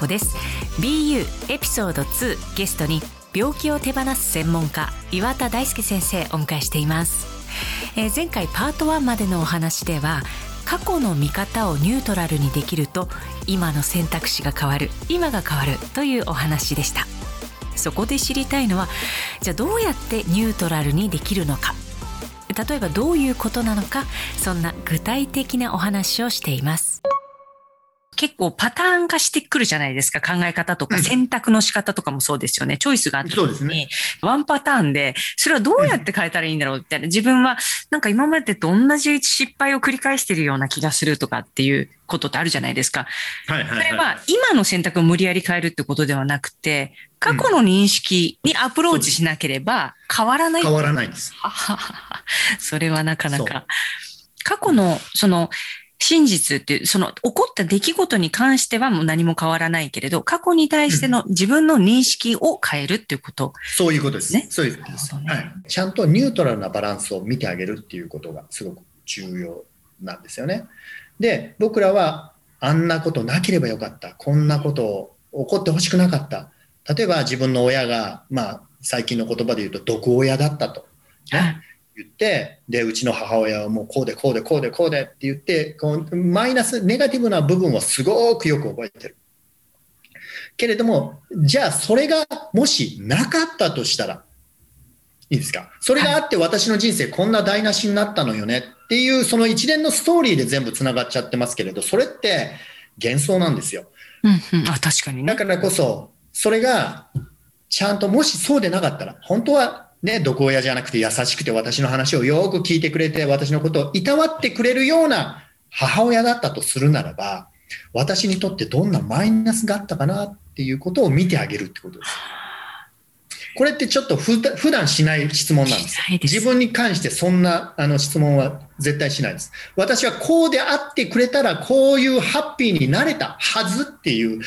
子です。BU エピソード2ゲストに病気を手放す専門家岩田大輔先生お迎えしています、えー、前回パート1までのお話では過去の見方をニュートラルにできると今の選択肢が変わる今が変わるというお話でした。そこで知りたいのはじゃあどうやってニュートラルにできるのか。例えばどういうことなのかそんな具体的なお話をしています。結構パターン化してくるじゃないですか。考え方とか選択の仕方とかもそうですよね。チョイスがあった時に、ね、ワンパターンで、それはどうやって変えたらいいんだろうみたいな。自分はなんか今までと同じ失敗を繰り返してるような気がするとかっていうことってあるじゃないですか。はいはいはい、それは今の選択を無理やり変えるってことではなくて、過去の認識にアプローチしなければ変わらない、うん、変わらないんです。それはなかなか。過去の、その、真実っていう、その起こった出来事に関してはもう何も変わらないけれど、過去に対しての自分の認識を変えるっていうこと、ね、そういうことですね。そういうことです、ね、はい。ちゃんとニュートラルなバランスを見てあげるっていうことがすごく重要なんですよね。で、僕らはあんなことなければよかった。こんなこと起こってほしくなかった。例えば自分の親が、まあ、最近の言葉で言うと毒親だったと。ね、言って、で、うちの母親はもうこうでこうでこうでこうでって言って、こうマイナス、ネガティブな部分をすごくよく覚えてる。けれども、じゃあそれがもしなかったとしたら、いいですか？それがあって私の人生こんな台無しになったのよねっていうその一連のストーリーで全部つながっちゃってますけれど、それって幻想なんですよ。うんうん、あ確かに、ね、だからこそ、それがちゃんともしそうでなかったら、本当はね、毒親じゃなくて優しくて私の話をよく聞いてくれて、私のことをいたわってくれるような母親だったとするならば、私にとってどんなマイナスがあったかなっていうことを見てあげるってことです。これってちょっと普段しない質問なんです。自分に関してそんなあの質問は絶対しないです。私はこうであってくれたらこういうハッピーになれたはずっていう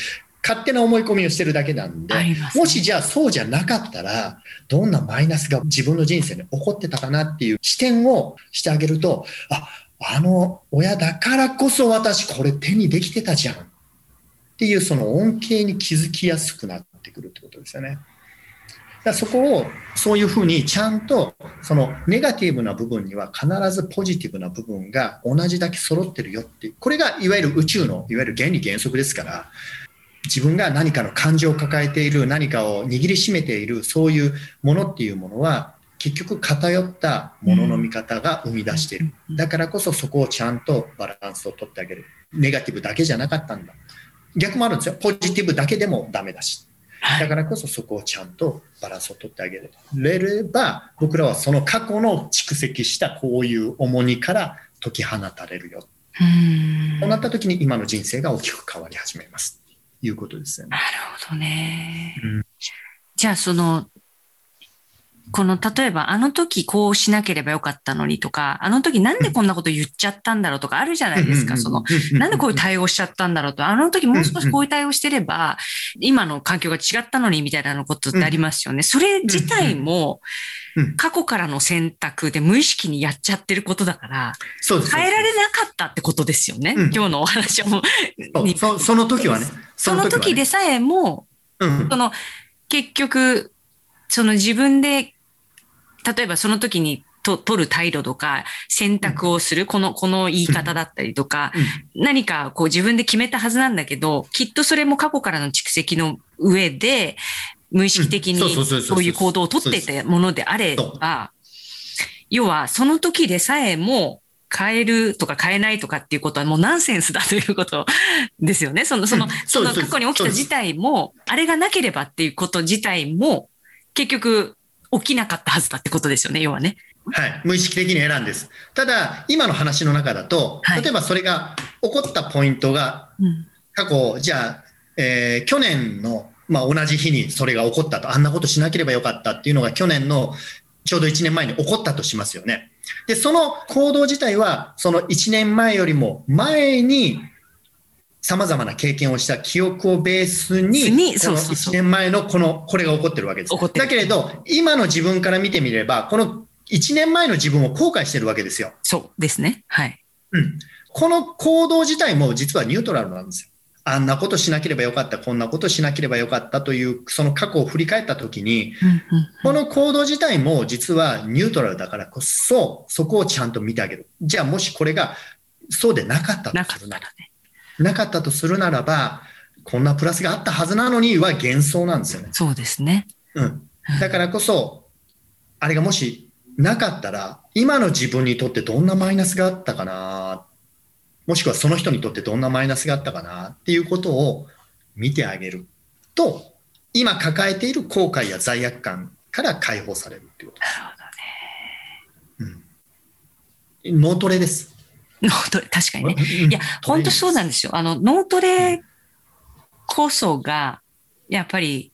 勝手な思い込みをしてるだけなんで、ね、もしじゃあそうじゃなかったら、どんなマイナスが自分の人生に起こってたかなっていう視点をしてあげると、あ、あの親だからこそ私これ手にできてたじゃんっていうその恩恵に気づきやすくなってくるってことですよね。だそこをそういうふうにちゃんとそのネガティブな部分には必ずポジティブな部分が同じだけ揃ってるよっていうこれがいわゆる宇宙のいわゆる原理原則ですから自分が何かの感情を抱えている何かを握りしめているそういうものっていうものは結局偏ったものの見方が生み出しているだからこそそこをちゃんとバランスをとってあげる。ネガティブだけじゃなかったんだ。逆もあるんですよ。ポジティブだけでもダメだし。だからこそそこをちゃんとバランスをとってあげれれば僕らはその過去の蓄積したこういう重荷から解き放たれるよ。そうなった時に今の人生が大きく変わり始めますいうことですよね。なるほどね。うん、じゃあ、その、この、例えば、あの時こうしなければよかったのにとか、あの時なんでこんなこと言っちゃったんだろうとかあるじゃないですか。その、なんでこういう対応しちゃったんだろうと、あの時もう少しこういう対応してれば、今の環境が違ったのにみたいなことってありますよね。それ自体も、過去からの選択で無意識にやっちゃってることだから、変えられなかったってことですよね。今日のお話もそ。その時はね。その時でさえも、その、結局、その自分で例えばその時にと取る態度とか選択をする、この、この言い方だったりとか、何かこう自分で決めたはずなんだけど、きっとそれも過去からの蓄積の上で、無意識的にそういう行動をとっていたものであれば、要はその時でさえも変えるとか変えないとかっていうことはもうナンセンスだということ ですよね。その、その、その過去に起きた事態も、あれがなければっていうこと自体も、結局起きなかったはずだってことですよね、要はね。はい。無意識的に選んです。ただ、今の話の中だと、例えばそれが起こったポイントが、過去、じゃあ、えー、去年の、まあ、同じ日にそれが起こったと、あんなことしなければよかったっていうのが去年のちょうど1年前に起こったとしますよね。で、その行動自体は、その1年前よりも前にさまざまな経験をした記憶をベースに、にその1年前のこの、これが起こってるわけです。だけれど、今の自分から見てみれば、この1年前の自分を後悔してるわけですよ。そうですね。はい。うん。この行動自体も実はニュートラルなんですよ。あんなことしなければよかった、こんなことしなければよかったという、その過去を振り返ったときに、この行動自体も実はニュートラルだからこそ、そこをちゃんと見てあげる。じゃあもしこれがそうでなかったとするなら、ね、なかったとするならば、こんなプラスがあったはずなのには幻想なんですよね。そうですね。うん。だからこそ、あれがもしなかったら、今の自分にとってどんなマイナスがあったかな、もしくはその人にとってどんなマイナスがあったかなっていうことを見てあげると、今抱えている後悔や罪悪感から解放されるっていうことです。なるほどね。うん。脳トレです。脳トレ、確かにね。いや、本当そうなんですよ。あの、脳トレこそが、やっぱり、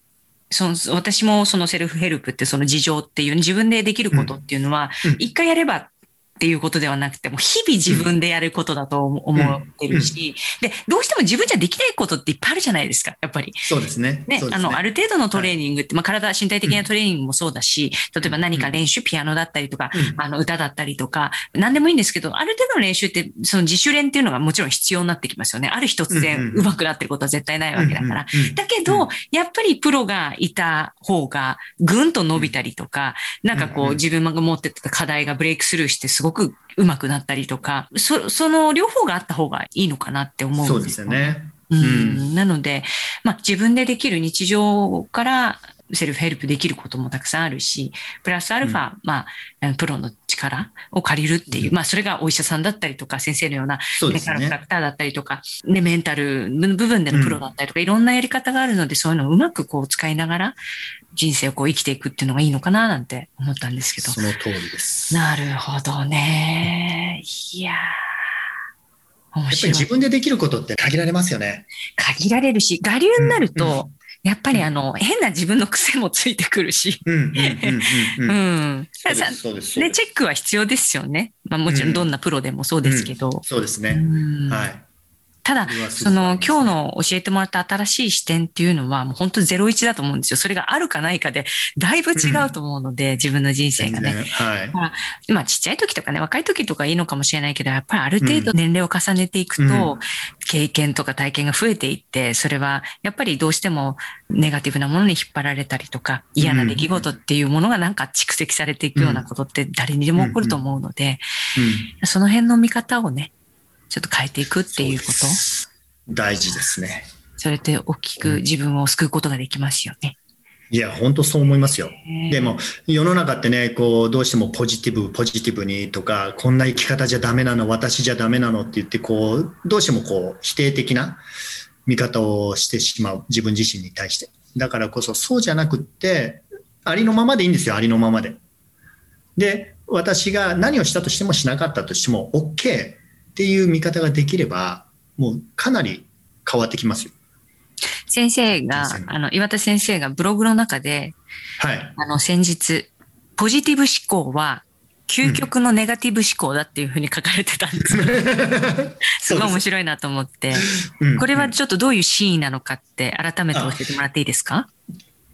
その、私もそのセルフヘルプってその事情っていう、自分でできることっていうのは、一、回やればっていうことではなくて、も日々自分でやることだと思ってるし、で、どうしても自分じゃできないことっていっぱいあるじゃないですか、やっぱり。そうですね。ね、あの、ある程度のトレーニングって、まあ、体、身体的なトレーニングもそうだし、例えば何か練習、ピアノだったりとか、あの、歌だったりとか、何でもいいんですけど、ある程度の練習って、その自主練っていうのがもちろん必要になってきますよね。ある日突然上手くなってることは絶対ないわけだから。だけど、やっぱりプロがいた方が、ぐんと伸びたりとか、なんかこう、自分が持ってた課題がブレイクスルーしてすごく上手くなったりとか、そその両方があった方がいいのかなって思うんですよ。ね。うん、なので、まあ、自分でできる日常からセルフヘルプできることもたくさんあるし、プラスアルファ、うん、まあ、プロの力を借りるっていう、うん、まあ、それがお医者さんだったりとか、先生のようなメカラクターだったりとか、ね、メンタルの部分でのプロだったりとか、うん、いろんなやり方があるので、そういうのをうまくこう使いながら、人生をこう生きていくっていうのがいいのかななんて思ったんですけど。その通りです。なるほどね。いややっぱり自分でできることって限られますよね。限られるし、我流になると、やっぱりあの、変な自分の癖もついてくるし。うん。ね、チェックは必要ですよね。まあもちろんどんなプロでもそうですけど。そうですね。はい。ただ、その今日の教えてもらった新しい視点っていうのはもう本当ゼロ一だと思うんですよ。それがあるかないかでだいぶ違うと思うので、うん、自分の人生がね。はい。まあちっちゃい時とかね、若い時とかいいのかもしれないけど、やっぱりある程度年齢を重ねていくと、うん、経験とか体験が増えていって、それはやっぱりどうしてもネガティブなものに引っ張られたりとか、嫌な出来事っていうものがなんか蓄積されていくようなことって誰にでも起こると思うので、その辺の見方をね、ちょっと変えていくっていうこと？大事ですね。それって大きく自分を救うことができますよね。いや、本当そう思いますよ。でも、世の中ってね、こう、どうしてもポジティブ、ポジティブにとか、こんな生き方じゃダメなの、私じゃダメなのって言って、こう、どうしてもこう、否定的な見方をしてしまう、自分自身に対して。だからこそ、そうじゃなくって、ありのままでいいんですよ、ありのままで。で、私が何をしたとしてもしなかったとしても、OK っていう見方ができれば、もうかなり変わってきますよ。先生が、あの、岩田先生がブログの中で、はい。あの、先日、ポジティブ思考は、究極のネガティブ思考だっていうふうに書かれてたんですよ。すごい面白いなと思って。これはちょっとどういうシーンなのかって改めて教えてもらっていいですか？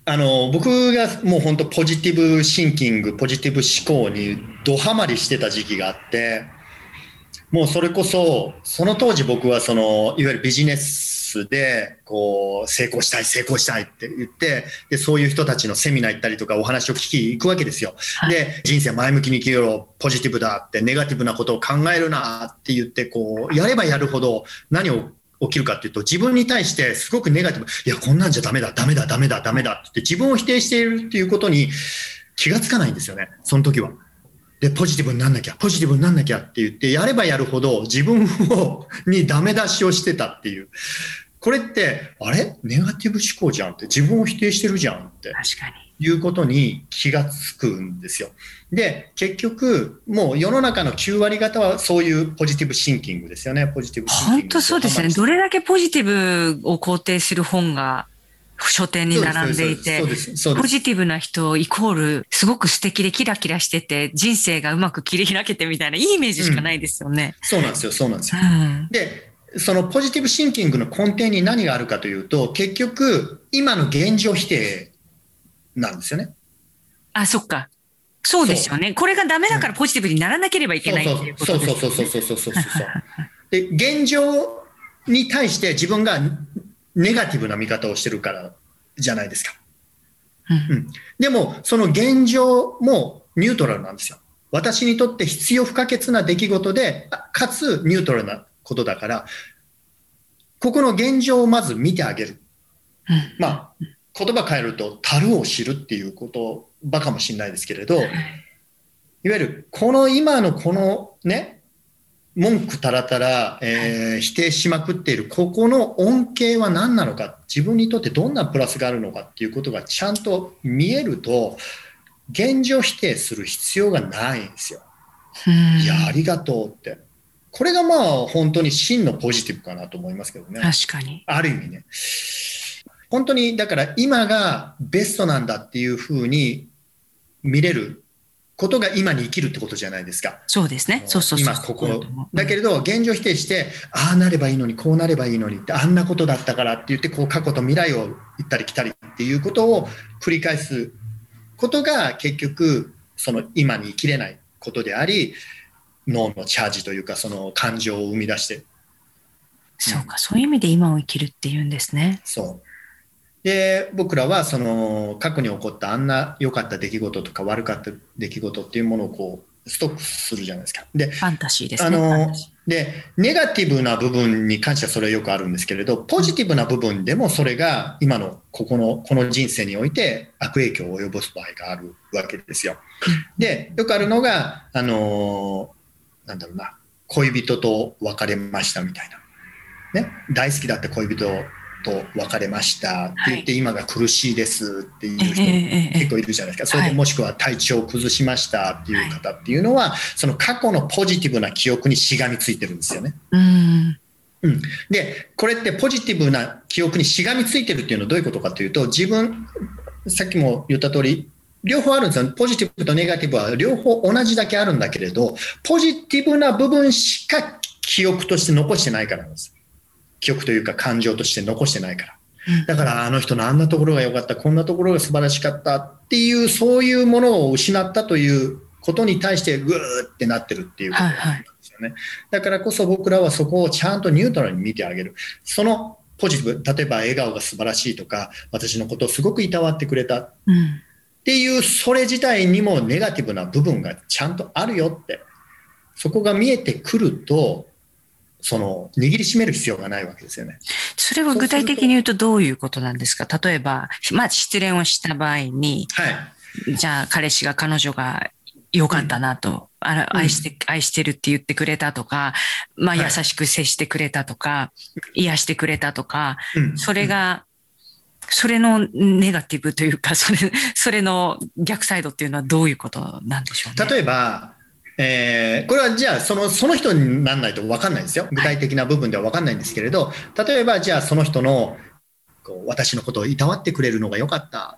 あの僕がもう本当ポジティブシンキングポジティブ思考にどハマりしてた時期があってもうそれこそ、その当時僕はその、いわゆるビジネスで、こう、成功したい、成功したいって言って、で、そういう人たちのセミナー行ったりとかお話を聞き行くわけですよ。はい、で、人生前向きに生きよう、ポジティブだって、ネガティブなことを考えるなって言って、こう、やればやるほど何を起きるかっていうと、自分に対してすごくネガティブ、いや、こんなんじゃダメだ、ダメだ、ダメだ、ダメだって自分を否定しているっていうことに気がつかないんですよね、その時は。で、ポジティブになんなきゃ、ポジティブになんなきゃって言って、やればやるほど自分を、にダメ出しをしてたっていう。これって、あれ？ネガティブ思考じゃんって、自分を否定してるじゃんって。確かに。いうことに気がつくんですよ。で、結局、もう世の中の9割方はそういうポジティブシンキングですよね、ポジティブシンキング。本当そうですね。どれだけポジティブを肯定する本が書店に並んでいて、ポジティブな人イコール、すごく素敵でキラキラしてて、人生がうまく切り開けてみたいな、いいイメージしかないですよね。うん、そうなんですよ、そうなんですよ。うん、で、そのポジティブシンキングの根底に何があるかというと、結局、今の現状否定なんですよね。あ、そっか。そうですよね。これがダメだからポジティブにならなければいけないっていうことですね。そうそうそうそうそうそうそうそう。で、現状に対して自分がネガティブな見方をしてるからじゃないですか。うんうん、でも、その現状もニュートラルなんですよ。私にとって必要不可欠な出来事で、あかつニュートラルなことだから、ここの現状をまず見てあげる。うんまあ、言葉変えると、樽を知るっていう言葉かもしれないですけれど、いわゆる、この今のこのね、文句たらたら、えー否定しまくっている、ここの恩恵は何なのか、自分にとってどんなプラスがあるのかっていうことがちゃんと見えると、現状否定する必要がないんですよ。うんいや、ありがとうって。これがまあ本当に真のポジティブかなと思いますけどね。確かに。ある意味ね。本当に、だから今がベストなんだっていうふうに見れることが今に生きるってことじゃないですか。そうですね。そうそうそう。今ここだけれど、現状否定して、ああなればいいのに、こうなればいいのにって、あんなことだったからって言って、こう過去と未来を行ったり来たりっていうことを繰り返すことが結局、その今に生きれないことであり、脳のチャージというか、その感情を生み出してそうか、そういう意味で今を生きるっていうんですね。そう。で、僕らはその過去に起こったあんな良かった出来事とか悪かった出来事っていうものをこうストックするじゃないですか。で、ファンタシーですね。で、ネガティブな部分に関してはそれはよくあるんですけれど、ポジティブな部分でもそれが今のここの、この人生において悪影響を及ぼす場合があるわけですよ。で、よくあるのが、あのーなんだろうな、恋人と別れましたみたいな。ね、大好きだった恋人と別れましたって言って、今が苦しいですっていう人結構いるじゃないですか。それではいもしくは体調を崩しましたっていう方っていうのは、その過去のポジティブな記憶にしがみついてるんですよね。うん。うん、で、これってポジティブな記憶にしがみついてるっていうのはどういうことかというと、自分、さっきも言った通り、両方あるんですよ。ポジティブとネガティブは両方同じだけあるんだけれど、ポジティブな部分しか記憶として残してないからなんです。記憶というか感情として残してないから。だからあの人のあんなところが良かった、こんなところが素晴らしかったっていう、そういうものを失ったということに対してぐーってなってるっていうことなんですよね。だからこそ僕らはそこをちゃんとニュートラルに見てあげる。そのポジティブ、例えば笑顔が素晴らしいとか、私のことをすごくいたわってくれたっうん。ていう、それ自体にもネガティブな部分がちゃんとあるよって。そこが見えてくると、その握りしめる必要がないわけですよね。それは具体的に言うとどういうことなんですか？例えば、まあ失恋をした場合に、はい。じゃあ彼氏が彼女が良かったなと、あらうん愛して、愛してるって言ってくれたとか、まあはい優しく接してくれたとか、癒してくれたとか、うんそれが、それのネガティブというか、それ、それの逆サイドっていうのはどういうことなんでしょうね？例えば、えーこれはじゃあそのその人にならないと分かんないんですよ。具体的な部分では分かんないんですけれど例えばじゃあその人のこう私のことをいたわってくれるのが良かった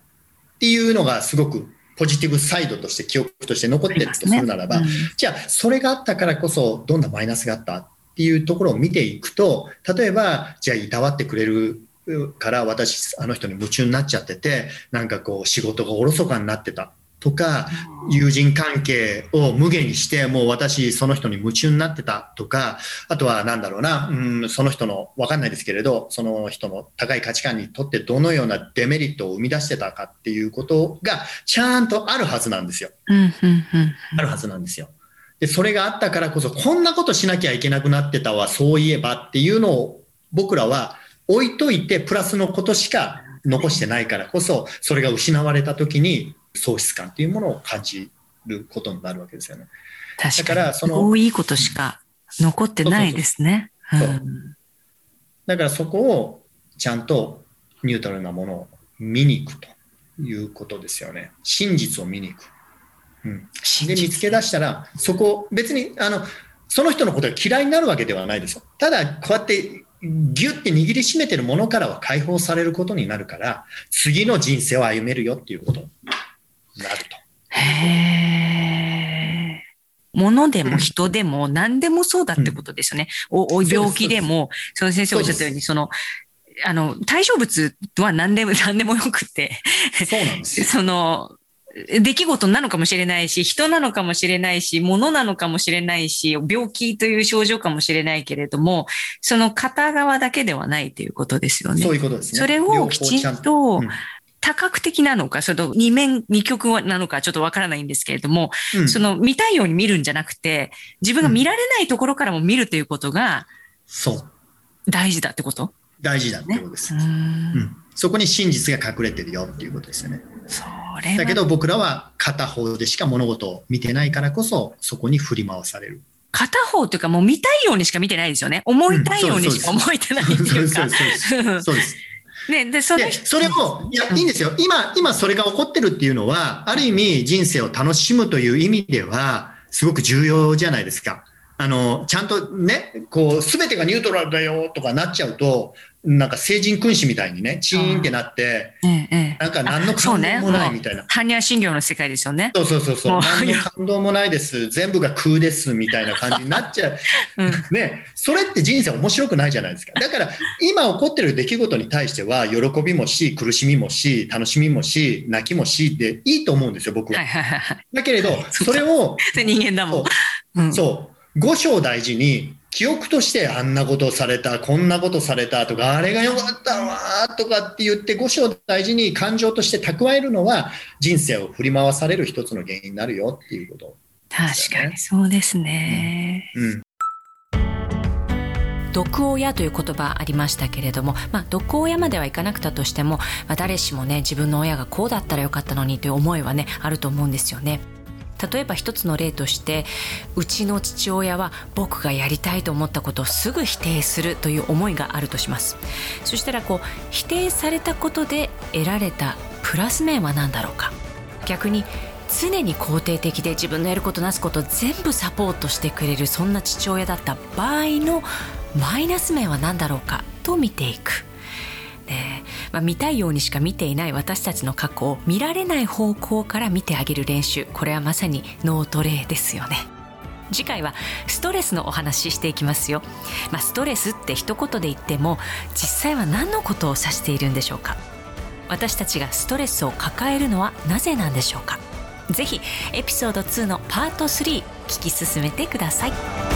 っていうのがすごくポジティブサイドとして記憶として残ってるとするならば、うん。じゃあそれがあったからこそどんなマイナスがあったっていうところを見ていくと例えばじゃあいたわってくれるから私あの人に夢中になっちゃっててなんかこう仕事がおろそかになってたとか友人関係を無限にしてもう私その人に夢中になってたとかあとはなんだろうなうんその人の分かんないですけれどその人の高い価値観にとってどのようなデメリットを生み出してたかっていうことがちゃんとあるはずなんですよ。あるはずなんですよ。で、それがあったからこそ、こんなことしなきゃいけなくなってたわ、そういえばっていうのを僕らは置いといて、プラスのことしか残してないからこそ、それが失われた時に喪失感っていうものを感じることになるわけですよね。確かに。だからそのすごいことしか残ってないですね。だからそこをちゃんとニュートラルなものを見に行くということですよね。真実を見に行く。うん。で見つけ出したら、そこ、別に、あの、その人のことが嫌いになるわけではないですよ。ただ、こうやって、ぎゅって握りしめてるものからは解放されることになるから、次の人生を歩めるよっていうことになると。へー物でも人でも何でもそうだってことですよね。おお病気でも、その先生おっしゃったように、その、あの、対象物は何でも、何でもよくて、そうなんですよ。その、出来事なのかもしれないし、人なのかもしれないし、物なのかもしれないし、病気という症状かもしれないけれども、その片側だけではないということですよね。そういうことですね。それをきちんと、多角的なのか、その二面、二極なのかちょっとわからないんですけれども、うん、その見たいように見るんじゃなくて、自分が見られないところからも見るということが、そう。大事だってこと？大事だってことです。ね、うん、そこに真実が隠れてるよっていうことですよね。それだけど僕らは片方でしか物事を見てないからこそ、そこに振り回される。片方というかもう見たいようにしか見てないですよね。思いたいようにしか思えてないっていうか。そうです。ね、で、それ。それも、いや、いいんですよ。今、今それが起こってるっていうのは、ある意味人生を楽しむという意味では、すごく重要じゃないですか。あの、ちゃんとね、こう、すべてがニュートラルだよとかなっちゃうと、なんか成人君子みたいにね、チーンってなって、なんか何の感動もないみたいな。般若心経の世界ですよね。そうそうそうそう。何の感動もないです。全部が空ですみたいな感じになっちゃう。うん、ね、それって人生面白くないじゃないですか。だから、今起こってる出来事に対しては、喜びもし、苦しみもし、楽しみもし、泣きもしでいいと思うんですよ、僕は。だけれど、それを、人間だもん。そう。五章大事に、記憶としてあんなことされた、こんなことされたとか、あれが良かったわとかって言って、五章大事に感情として蓄えるのは、人生を振り回される一つの原因になるよっていうこと、ね、確かにそうですね。うん、うん毒親という言葉ありましたけれども、まあ、毒親まではいかなくたとしても、まあ、誰しもね自分の親がこうだったらよかったのにという思いはねあると思うんですよね。例えば一つの例としてうちの父親は僕がやりたいと思ったことをすぐ否定するという思いがあるとします。そしたらこう否定されたことで得られたプラス面は何だろうか？逆に常に肯定的で自分のやることなすこと全部サポートしてくれるそんな父親だった場合のマイナス面は何だろうか？と見ていく。ね。まあ、見たいようにしか見ていない私たちの過去を見られない方向から見てあげる練習。これはまさに脳トレですよね。次回はストレスのお話ししていきますよ、まあ、ストレスって一言で言っても実際は何のことを指しているんでしょうか。私たちがストレスを抱えるのはなぜなんでしょうか。ぜひエピソード2のパート3聞き進めてください。